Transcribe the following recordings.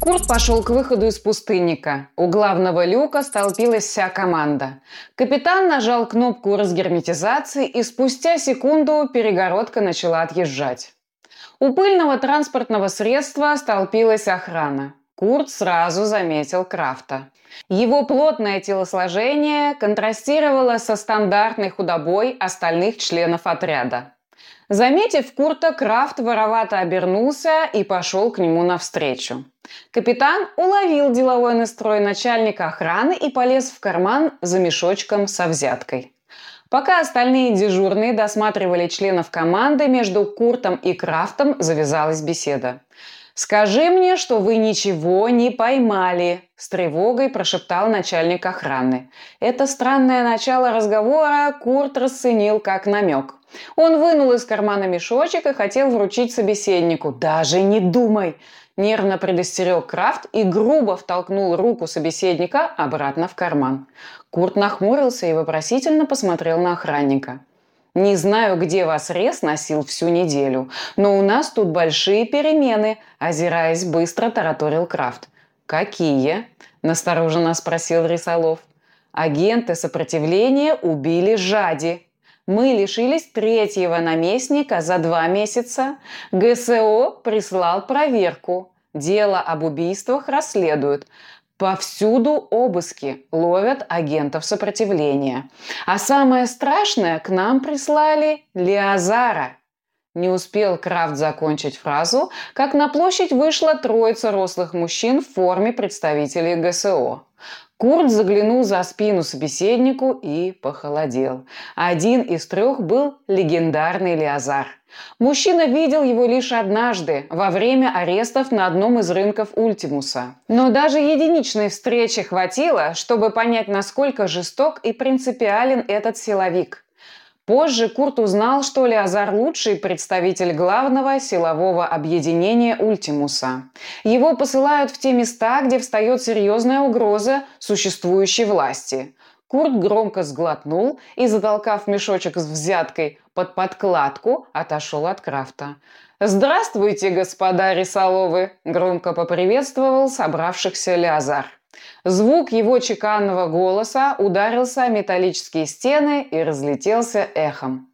Курт пошел к выходу из пустынника. У главного люка столпилась вся команда. Капитан нажал кнопку разгерметизации, и спустя секунду перегородка начала отъезжать. У пыльного транспортного средства столпилась охрана. Курт сразу заметил Крафта. Его плотное телосложение контрастировало со стандартной худобой остальных членов отряда. Заметив Курта, Крафт воровато обернулся и пошел к нему навстречу. Капитан уловил деловой настрой начальника охраны и полез в карман за мешочком со взяткой. Пока остальные дежурные досматривали членов команды, между Куртом и Крафтом завязалась беседа. «Скажи мне, что вы ничего не поймали», – с тревогой прошептал начальник охраны. Это странное начало разговора Курт расценил как намек. Он вынул из кармана мешочек и хотел вручить собеседнику. «Даже не думай!» Нервно предостерег Крафт и грубо втолкнул руку собеседника обратно в карман. Курт нахмурился и вопросительно посмотрел на охранника. «Не знаю, где вас рез носил всю неделю, но у нас тут большие перемены», озираясь быстро, тараторил Крафт. «Какие?» – настороженно спросил Рисолов. «Агенты сопротивления убили Жади», мы лишились третьего наместника за два месяца. ГСО прислал проверку. Дело об убийствах расследуют. Повсюду обыски ловят агентов сопротивления. А самое страшное, к нам прислали Леозара. Не успел Крафт закончить фразу, как на площадь вышла троица рослых мужчин в форме представителей ГСО. Курт заглянул за спину собеседнику и похолодел. Один из трех был легендарный Леозар. Мужчина видел его лишь однажды, во время арестов на одном из рынков Ультимуса. Но даже единичной встречи хватило, чтобы понять, насколько жесток и принципиален этот силовик. Позже Курт узнал, что Леозар – лучший представитель главного силового объединения Ультимуса. Его посылают в те места, где встает серьезная угроза существующей власти. Курт громко сглотнул и, затолкав мешочек с взяткой под подкладку, отошел от Крафта. «Здравствуйте, господа Рисоловы!» – громко поприветствовал собравшихся Леозар. Звук его чеканного голоса ударился о металлические стены и разлетелся эхом.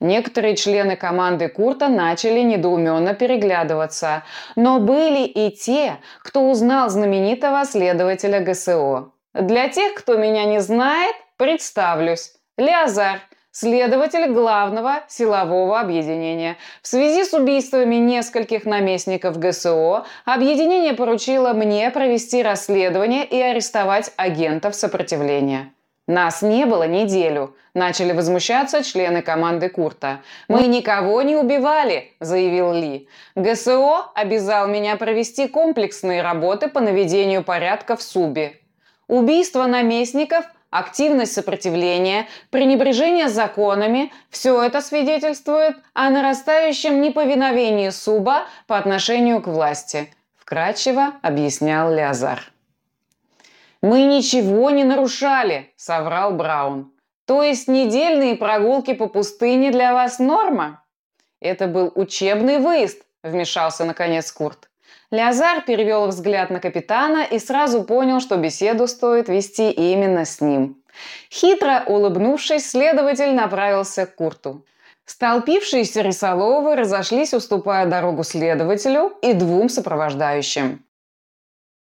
Некоторые члены команды Курта начали недоуменно переглядываться, но были и те, кто узнал знаменитого следователя ГСО. Для тех, кто меня не знает, представлюсь. Леозар – следователь главного силового объединения. В связи с убийствами нескольких наместников ГСО, объединение поручило мне провести расследование и арестовать агентов сопротивления. Нас не было неделю. Начали возмущаться члены команды Курта. «Мы никого не убивали», – заявил Ли. «ГСО обязал меня провести комплексные работы по наведению порядка в Субе. Убийство наместников активность сопротивления, пренебрежение законами – все это свидетельствует о нарастающем неповиновении Суба по отношению к власти, вкратчиво объяснял Леозар. «Мы ничего не нарушали», – соврал Браун. «То есть недельные прогулки по пустыне для вас норма?» «Это был учебный выезд», – вмешался наконец Курт. Леозар перевел взгляд на капитана и сразу понял, что беседу стоит вести именно с ним. Хитро улыбнувшись, следователь направился к Курту. Столпившиеся рисоловы разошлись, уступая дорогу следователю и двум сопровождающим.